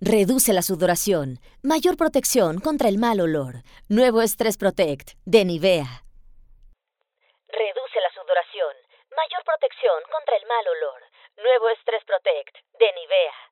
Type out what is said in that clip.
Reduce la sudoración. Mayor protección contra el mal olor. Nuevo Stress Protect de Nivea. Reduce la sudoración. Mayor protección contra el mal olor. Nuevo Stress Protect de Nivea.